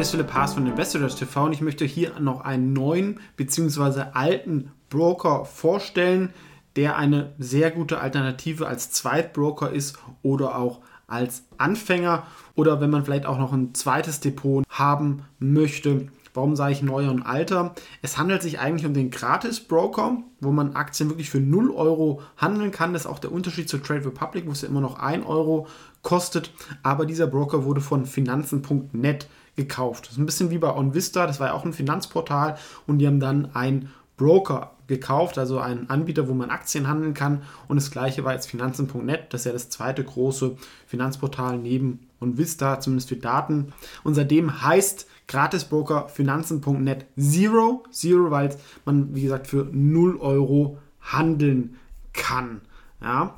Ist Philipp Haas von Investors TV und ich möchte hier noch einen neuen bzw. alten Broker vorstellen, der eine sehr gute Alternative als Zweitbroker ist oder auch als Anfänger oder wenn man vielleicht auch noch ein zweites Depot haben möchte. Warum sage ich neuer und alter? Es handelt sich eigentlich um den Gratis-Broker, wo man Aktien wirklich für 0 Euro handeln kann. Das ist auch der Unterschied zu Trade Republic, wo es ja immer noch 1 Euro kostet. Aber dieser Broker wurde von Finanzen.net gekauft. Das ist ein bisschen wie bei OnVista, das war ja auch ein Finanzportal und die haben dann einen Broker gekauft, also einen Anbieter, wo man Aktien handeln kann. Und das gleiche war jetzt Finanzen.net, das ist ja das zweite große Finanzportal neben OnVista, zumindest für Daten. Und seitdem heißt Gratisbroker Finanzen.net Zero, Zero, weil man, wie gesagt, für 0 Euro handeln kann. Ja,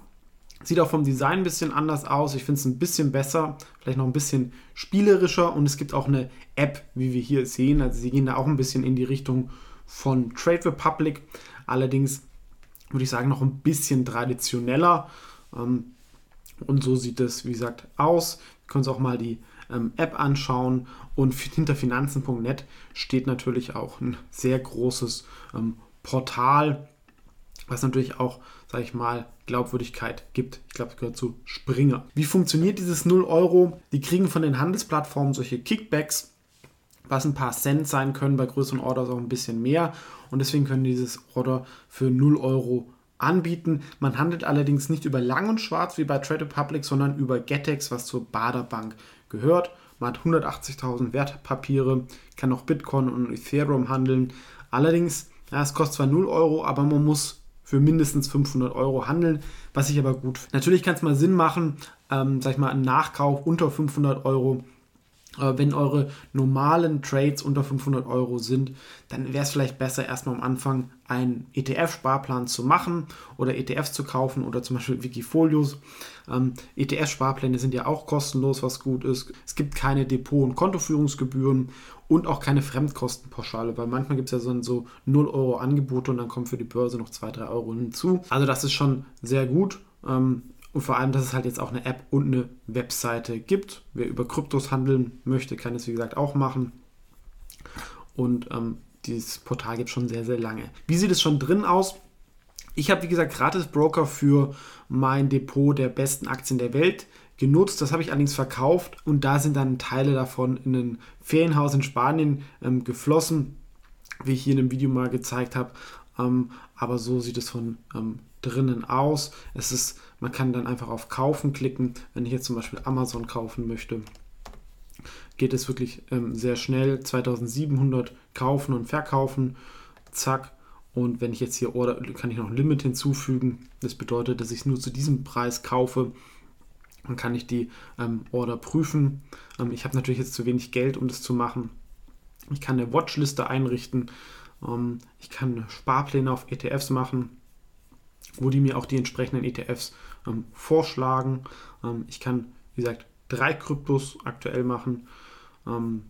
Sieht auch vom Design ein bisschen anders aus. Ich finde es ein bisschen besser, vielleicht noch ein bisschen spielerischer. Und es gibt auch eine App, wie wir hier sehen. Also sie gehen da auch ein bisschen in die Richtung von Trade Republic. Allerdings würde ich sagen, noch ein bisschen traditioneller. Ähm, und so sieht es, wie gesagt, aus. Wir können uns auch mal die ähm, App anschauen. Und hinter finanzen.net steht natürlich auch ein sehr großes ähm, Portal was natürlich auch, sage ich mal, Glaubwürdigkeit gibt. Ich glaube, es gehört zu Springer. Wie funktioniert dieses 0 Euro? Die kriegen von den Handelsplattformen solche Kickbacks, was ein paar Cent sein können, bei größeren Orders auch ein bisschen mehr. Und deswegen können dieses Order für 0 Euro anbieten. Man handelt allerdings nicht über Lang und Schwarz wie bei Trade Republic, sondern über Getex, was zur Baderbank gehört. Man hat 180.000 Wertpapiere, kann auch Bitcoin und Ethereum handeln. Allerdings, ja, es kostet zwar 0 Euro, aber man muss für mindestens 500 Euro handeln, was ich aber gut. Natürlich kann es mal Sinn machen, ähm, sag ich mal, ein Nachkauf unter 500 Euro wenn eure normalen Trades unter 500 Euro sind, dann wäre es vielleicht besser, erstmal am Anfang einen ETF-Sparplan zu machen oder ETFs zu kaufen oder zum Beispiel Wikifolios. Ähm, ETF-Sparpläne sind ja auch kostenlos, was gut ist. Es gibt keine Depot- und Kontoführungsgebühren und auch keine Fremdkostenpauschale, weil manchmal gibt es ja so, so 0 Euro Angebote und dann kommen für die Börse noch 2, 3 Euro hinzu. Also das ist schon sehr gut. Ähm, und vor allem, dass es halt jetzt auch eine App und eine Webseite gibt. Wer über Kryptos handeln möchte, kann es wie gesagt auch machen. Und ähm, dieses Portal gibt es schon sehr, sehr lange. Wie sieht es schon drin aus? Ich habe, wie gesagt, gratis Broker für mein Depot der besten Aktien der Welt genutzt. Das habe ich allerdings verkauft und da sind dann Teile davon in ein Ferienhaus in Spanien ähm, geflossen, wie ich hier in einem Video mal gezeigt habe. Ähm, aber so sieht es von ähm, drinnen aus. Es ist, man kann dann einfach auf Kaufen klicken. Wenn ich jetzt zum Beispiel Amazon kaufen möchte, geht es wirklich ähm, sehr schnell. 2700 kaufen und verkaufen. Zack. Und wenn ich jetzt hier Order, kann ich noch ein Limit hinzufügen. Das bedeutet, dass ich es nur zu diesem Preis kaufe. Dann kann ich die ähm, Order prüfen. Ähm, ich habe natürlich jetzt zu wenig Geld, um das zu machen. Ich kann eine Watchliste einrichten. Ähm, ich kann Sparpläne auf ETFs machen wo die mir auch die entsprechenden ETFs ähm, vorschlagen. Ähm, ich kann, wie gesagt, drei Kryptos aktuell machen. Ähm,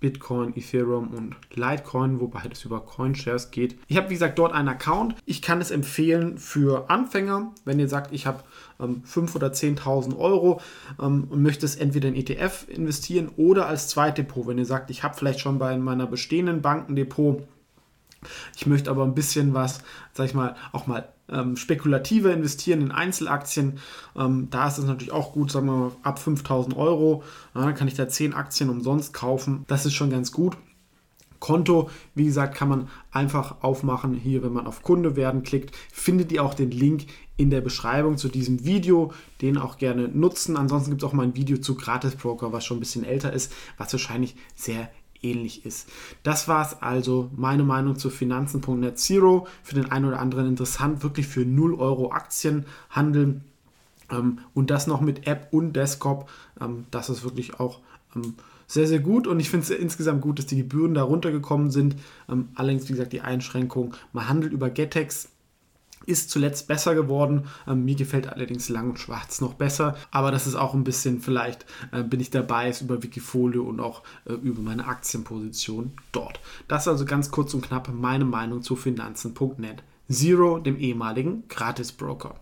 Bitcoin, Ethereum und Litecoin, wobei es über Coinshares geht. Ich habe, wie gesagt, dort einen Account. Ich kann es empfehlen für Anfänger, wenn ihr sagt, ich habe ähm, 5.000 oder 10.000 Euro ähm, und möchte es entweder in ETF investieren oder als Zweitdepot. Wenn ihr sagt, ich habe vielleicht schon bei meiner bestehenden Bankendepot ich möchte aber ein bisschen was, sag ich mal, auch mal ähm, spekulativer investieren in Einzelaktien. Ähm, da ist es natürlich auch gut, sagen wir mal, ab 5000 Euro. Ja, kann ich da 10 Aktien umsonst kaufen. Das ist schon ganz gut. Konto, wie gesagt, kann man einfach aufmachen. Hier, wenn man auf Kunde werden klickt, findet ihr auch den Link in der Beschreibung zu diesem Video. Den auch gerne nutzen. Ansonsten gibt es auch mal ein Video zu Gratis Broker, was schon ein bisschen älter ist, was wahrscheinlich sehr ähnlich ist. Das war es also, meine Meinung zu Finanzen.net Zero. Für den einen oder anderen interessant, wirklich für 0 Euro Aktien handeln. Ähm, und das noch mit App und Desktop. Ähm, das ist wirklich auch ähm, sehr, sehr gut. Und ich finde es insgesamt gut, dass die Gebühren da runtergekommen sind. Ähm, allerdings, wie gesagt, die Einschränkung. Man handelt über Getex ist zuletzt besser geworden. Ähm, mir gefällt allerdings Lang und Schwarz noch besser, aber das ist auch ein bisschen, vielleicht äh, bin ich dabei, ist über Wikifolio und auch äh, über meine Aktienposition dort. Das ist also ganz kurz und knapp meine Meinung zu Finanzen.net Zero, dem ehemaligen Gratis-Broker.